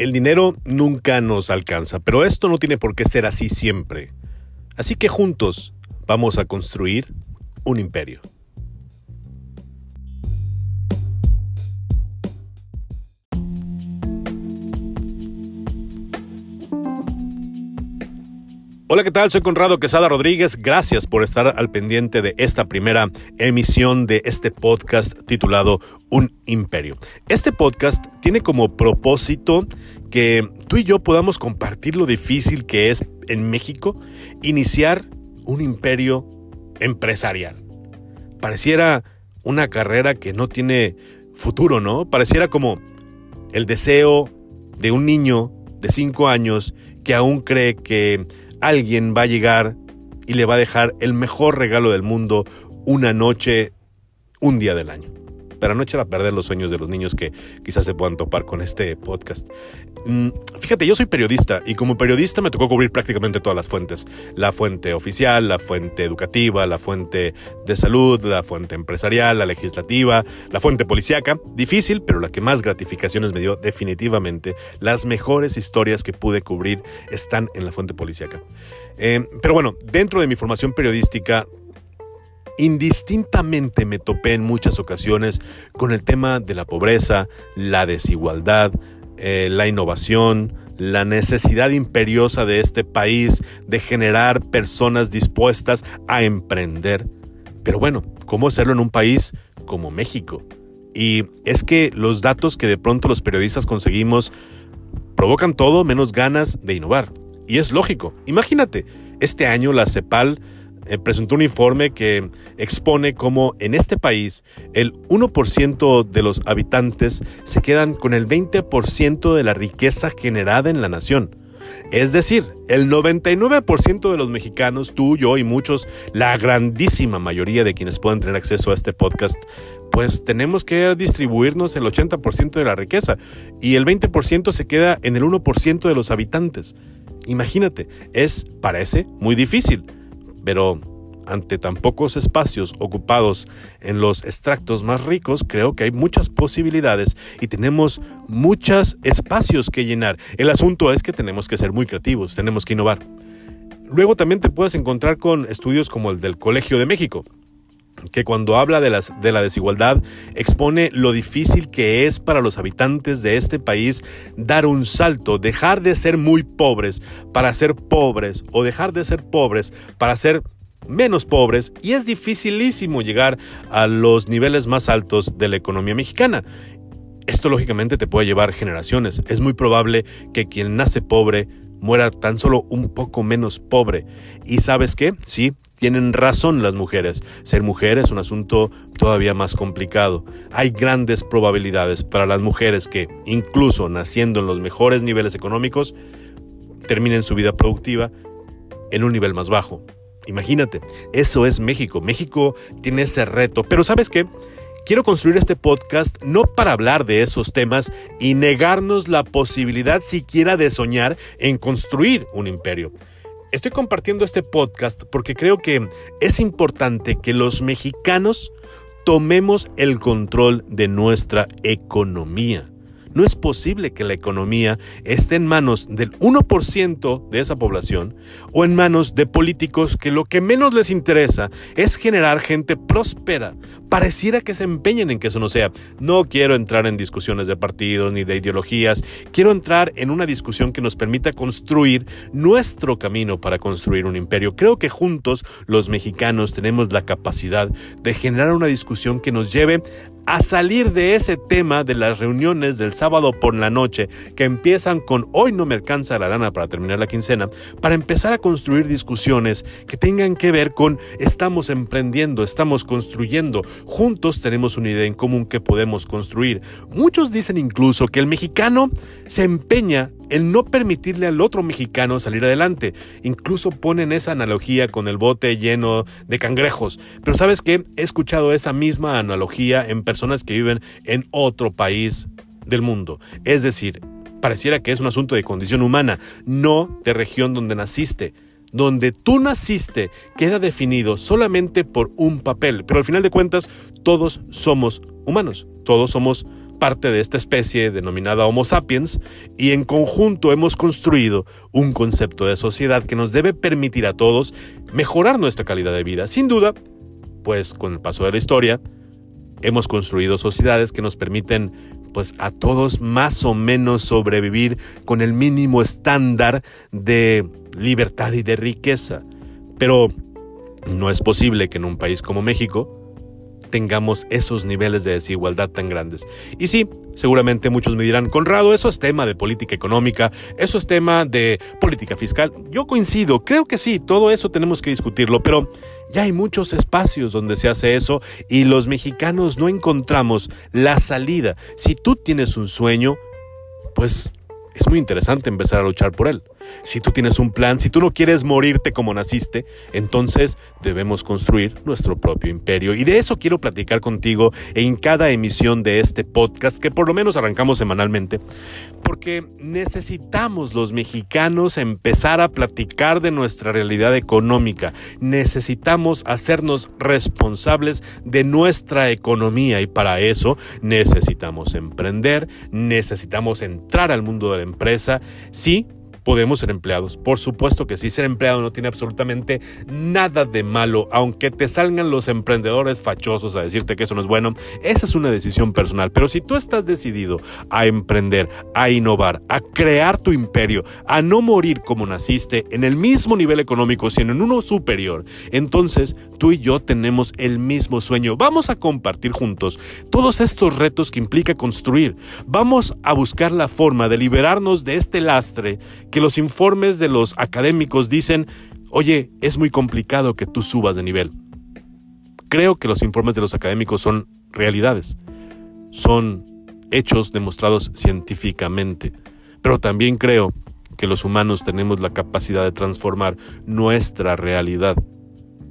El dinero nunca nos alcanza, pero esto no tiene por qué ser así siempre. Así que juntos vamos a construir un imperio. Hola, ¿qué tal? Soy Conrado Quesada Rodríguez. Gracias por estar al pendiente de esta primera emisión de este podcast titulado Un Imperio. Este podcast tiene como propósito que tú y yo podamos compartir lo difícil que es en México iniciar un imperio empresarial. Pareciera una carrera que no tiene futuro, ¿no? Pareciera como el deseo de un niño de 5 años que aún cree que alguien va a llegar y le va a dejar el mejor regalo del mundo una noche, un día del año para no echar a perder los sueños de los niños que quizás se puedan topar con este podcast. Mm, fíjate, yo soy periodista y como periodista me tocó cubrir prácticamente todas las fuentes. La fuente oficial, la fuente educativa, la fuente de salud, la fuente empresarial, la legislativa, la fuente policíaca. Difícil, pero la que más gratificaciones me dio definitivamente. Las mejores historias que pude cubrir están en la fuente policíaca. Eh, pero bueno, dentro de mi formación periodística Indistintamente me topé en muchas ocasiones con el tema de la pobreza, la desigualdad, eh, la innovación, la necesidad imperiosa de este país de generar personas dispuestas a emprender. Pero bueno, ¿cómo hacerlo en un país como México? Y es que los datos que de pronto los periodistas conseguimos provocan todo menos ganas de innovar. Y es lógico. Imagínate, este año la CEPAL presentó un informe que expone cómo en este país el 1% de los habitantes se quedan con el 20% de la riqueza generada en la nación. Es decir, el 99% de los mexicanos, tú, yo y muchos, la grandísima mayoría de quienes puedan tener acceso a este podcast, pues tenemos que distribuirnos el 80% de la riqueza y el 20% se queda en el 1% de los habitantes. Imagínate, es, parece, muy difícil pero ante tan pocos espacios ocupados en los extractos más ricos, creo que hay muchas posibilidades y tenemos muchos espacios que llenar. El asunto es que tenemos que ser muy creativos, tenemos que innovar. Luego también te puedes encontrar con estudios como el del Colegio de México, que cuando habla de, las, de la desigualdad expone lo difícil que es para los habitantes de este país dar un salto, dejar de ser muy pobres para ser pobres o dejar de ser pobres para ser menos pobres y es dificilísimo llegar a los niveles más altos de la economía mexicana. Esto lógicamente te puede llevar generaciones. Es muy probable que quien nace pobre muera tan solo un poco menos pobre. ¿Y sabes qué? Sí, tienen razón las mujeres. Ser mujer es un asunto todavía más complicado. Hay grandes probabilidades para las mujeres que, incluso naciendo en los mejores niveles económicos, terminen su vida productiva en un nivel más bajo. Imagínate, eso es México. México tiene ese reto. Pero ¿sabes qué? Quiero construir este podcast no para hablar de esos temas y negarnos la posibilidad siquiera de soñar en construir un imperio. Estoy compartiendo este podcast porque creo que es importante que los mexicanos tomemos el control de nuestra economía. No es posible que la economía esté en manos del 1% de esa población o en manos de políticos que lo que menos les interesa es generar gente próspera. Pareciera que se empeñen en que eso no sea. No quiero entrar en discusiones de partidos ni de ideologías. Quiero entrar en una discusión que nos permita construir nuestro camino para construir un imperio. Creo que juntos los mexicanos tenemos la capacidad de generar una discusión que nos lleve a salir de ese tema de las reuniones del sábado por la noche que empiezan con hoy no me alcanza la lana para terminar la quincena, para empezar a construir discusiones que tengan que ver con estamos emprendiendo, estamos construyendo, juntos tenemos una idea en común que podemos construir. Muchos dicen incluso que el mexicano se empeña el no permitirle al otro mexicano salir adelante. Incluso ponen esa analogía con el bote lleno de cangrejos. Pero sabes qué? He escuchado esa misma analogía en personas que viven en otro país del mundo. Es decir, pareciera que es un asunto de condición humana, no de región donde naciste. Donde tú naciste queda definido solamente por un papel, pero al final de cuentas todos somos humanos, todos somos parte de esta especie denominada Homo sapiens y en conjunto hemos construido un concepto de sociedad que nos debe permitir a todos mejorar nuestra calidad de vida. Sin duda, pues con el paso de la historia, hemos construido sociedades que nos permiten pues a todos más o menos sobrevivir con el mínimo estándar de libertad y de riqueza. Pero no es posible que en un país como México tengamos esos niveles de desigualdad tan grandes. Y sí, seguramente muchos me dirán, Conrado, eso es tema de política económica, eso es tema de política fiscal. Yo coincido, creo que sí, todo eso tenemos que discutirlo, pero ya hay muchos espacios donde se hace eso y los mexicanos no encontramos la salida. Si tú tienes un sueño, pues es muy interesante empezar a luchar por él. Si tú tienes un plan, si tú no quieres morirte como naciste, entonces debemos construir nuestro propio imperio. Y de eso quiero platicar contigo en cada emisión de este podcast, que por lo menos arrancamos semanalmente, porque necesitamos los mexicanos empezar a platicar de nuestra realidad económica. Necesitamos hacernos responsables de nuestra economía y para eso necesitamos emprender, necesitamos entrar al mundo de la empresa, sí, podemos ser empleados. Por supuesto que sí, ser empleado no tiene absolutamente nada de malo, aunque te salgan los emprendedores fachosos a decirte que eso no es bueno. Esa es una decisión personal. Pero si tú estás decidido a emprender, a innovar, a crear tu imperio, a no morir como naciste en el mismo nivel económico, sino en uno superior, entonces tú y yo tenemos el mismo sueño. Vamos a compartir juntos todos estos retos que implica construir. Vamos a buscar la forma de liberarnos de este lastre que los informes de los académicos dicen, oye, es muy complicado que tú subas de nivel. Creo que los informes de los académicos son realidades, son hechos demostrados científicamente, pero también creo que los humanos tenemos la capacidad de transformar nuestra realidad.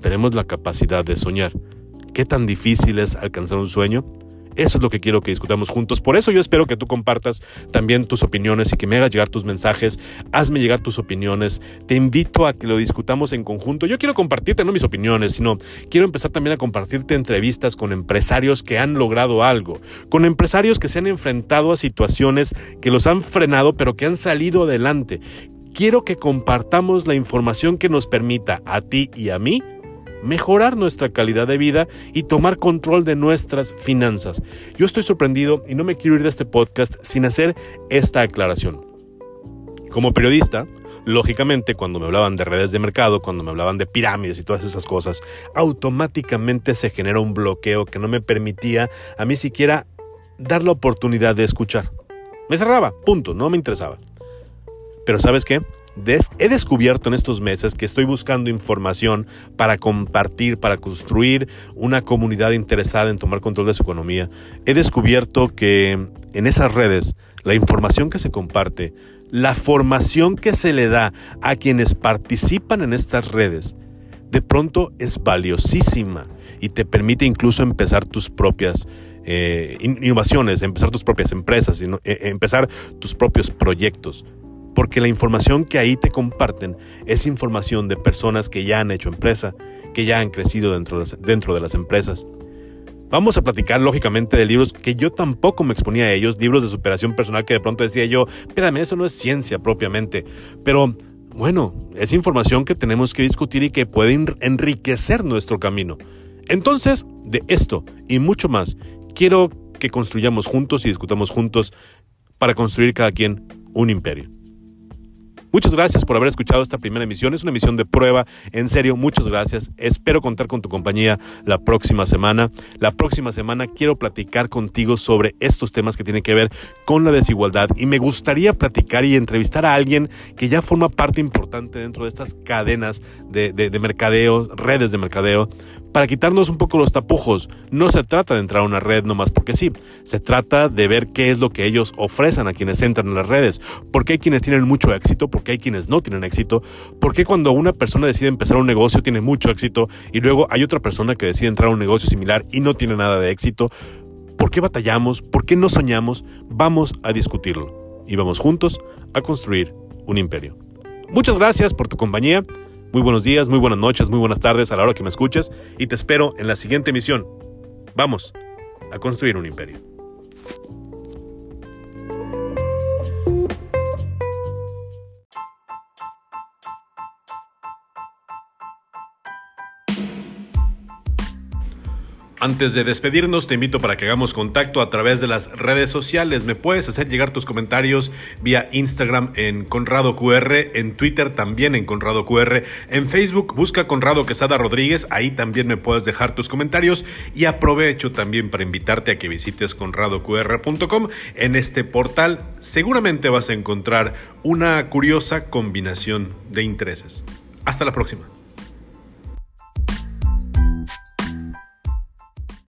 Tenemos la capacidad de soñar. ¿Qué tan difícil es alcanzar un sueño? Eso es lo que quiero que discutamos juntos. Por eso yo espero que tú compartas también tus opiniones y que me hagas llegar tus mensajes. Hazme llegar tus opiniones. Te invito a que lo discutamos en conjunto. Yo quiero compartirte no mis opiniones, sino quiero empezar también a compartirte entrevistas con empresarios que han logrado algo, con empresarios que se han enfrentado a situaciones que los han frenado pero que han salido adelante. Quiero que compartamos la información que nos permita a ti y a mí mejorar nuestra calidad de vida y tomar control de nuestras finanzas. Yo estoy sorprendido y no me quiero ir de este podcast sin hacer esta aclaración. Como periodista, lógicamente cuando me hablaban de redes de mercado, cuando me hablaban de pirámides y todas esas cosas, automáticamente se genera un bloqueo que no me permitía a mí siquiera dar la oportunidad de escuchar. Me cerraba, punto, no me interesaba. Pero ¿sabes qué? He descubierto en estos meses que estoy buscando información para compartir, para construir una comunidad interesada en tomar control de su economía. He descubierto que en esas redes la información que se comparte, la formación que se le da a quienes participan en estas redes, de pronto es valiosísima y te permite incluso empezar tus propias eh, innovaciones, empezar tus propias empresas, eh, empezar tus propios proyectos porque la información que ahí te comparten es información de personas que ya han hecho empresa, que ya han crecido dentro de las, empresas. Vamos a platicar lógicamente de libros que yo tampoco me exponía a ellos, libros de superación personal que de pronto decía yo, espérame, eso no es ciencia propiamente, pero bueno, es información que tenemos que discutir y que puede enriquecer nuestro camino. Entonces, de esto y mucho más, quiero que construyamos juntos y discutamos juntos para construir cada quien un imperio. Muchas gracias por haber escuchado esta primera emisión. Es una emisión de prueba. En serio, muchas gracias. Espero contar con tu compañía la próxima semana. La próxima semana quiero platicar contigo sobre estos temas que tienen que ver con la desigualdad y me gustaría platicar y entrevistar a alguien que ya forma parte importante dentro de estas cadenas de, de mercadeo, redes de mercadeo, para quitarnos un poco los tapujos. No se trata de entrar a una red nomás porque sí, se trata de ver qué es lo que ellos ofrecen a quienes entran en las redes, porque hay quienes tienen mucho éxito, porque hay quienes no tienen éxito, porque cuando una persona decide empezar un negocio tiene mucho éxito y luego hay otra persona que decide entrar a un negocio similar y no tiene nada de éxito. ¿Por qué batallamos? ¿Por qué no soñamos? Vamos a discutirlo y vamos juntos a construir un imperio. Muchas gracias por tu compañía. Muy buenos días, muy buenas noches, muy buenas tardes a la hora que me escuches y te espero en la siguiente emisión. Vamos a construir un imperio. Antes de despedirnos, te invito para que hagamos contacto a través de las redes sociales. Me puedes hacer llegar tus comentarios vía Instagram en Conrado QR, en Twitter también en Conrado QR, en Facebook busca Conrado Quesada Rodríguez, ahí también me puedes dejar tus comentarios y aprovecho también para invitarte a que visites conradoqr.com. En este portal seguramente vas a encontrar una curiosa combinación de intereses. Hasta la próxima.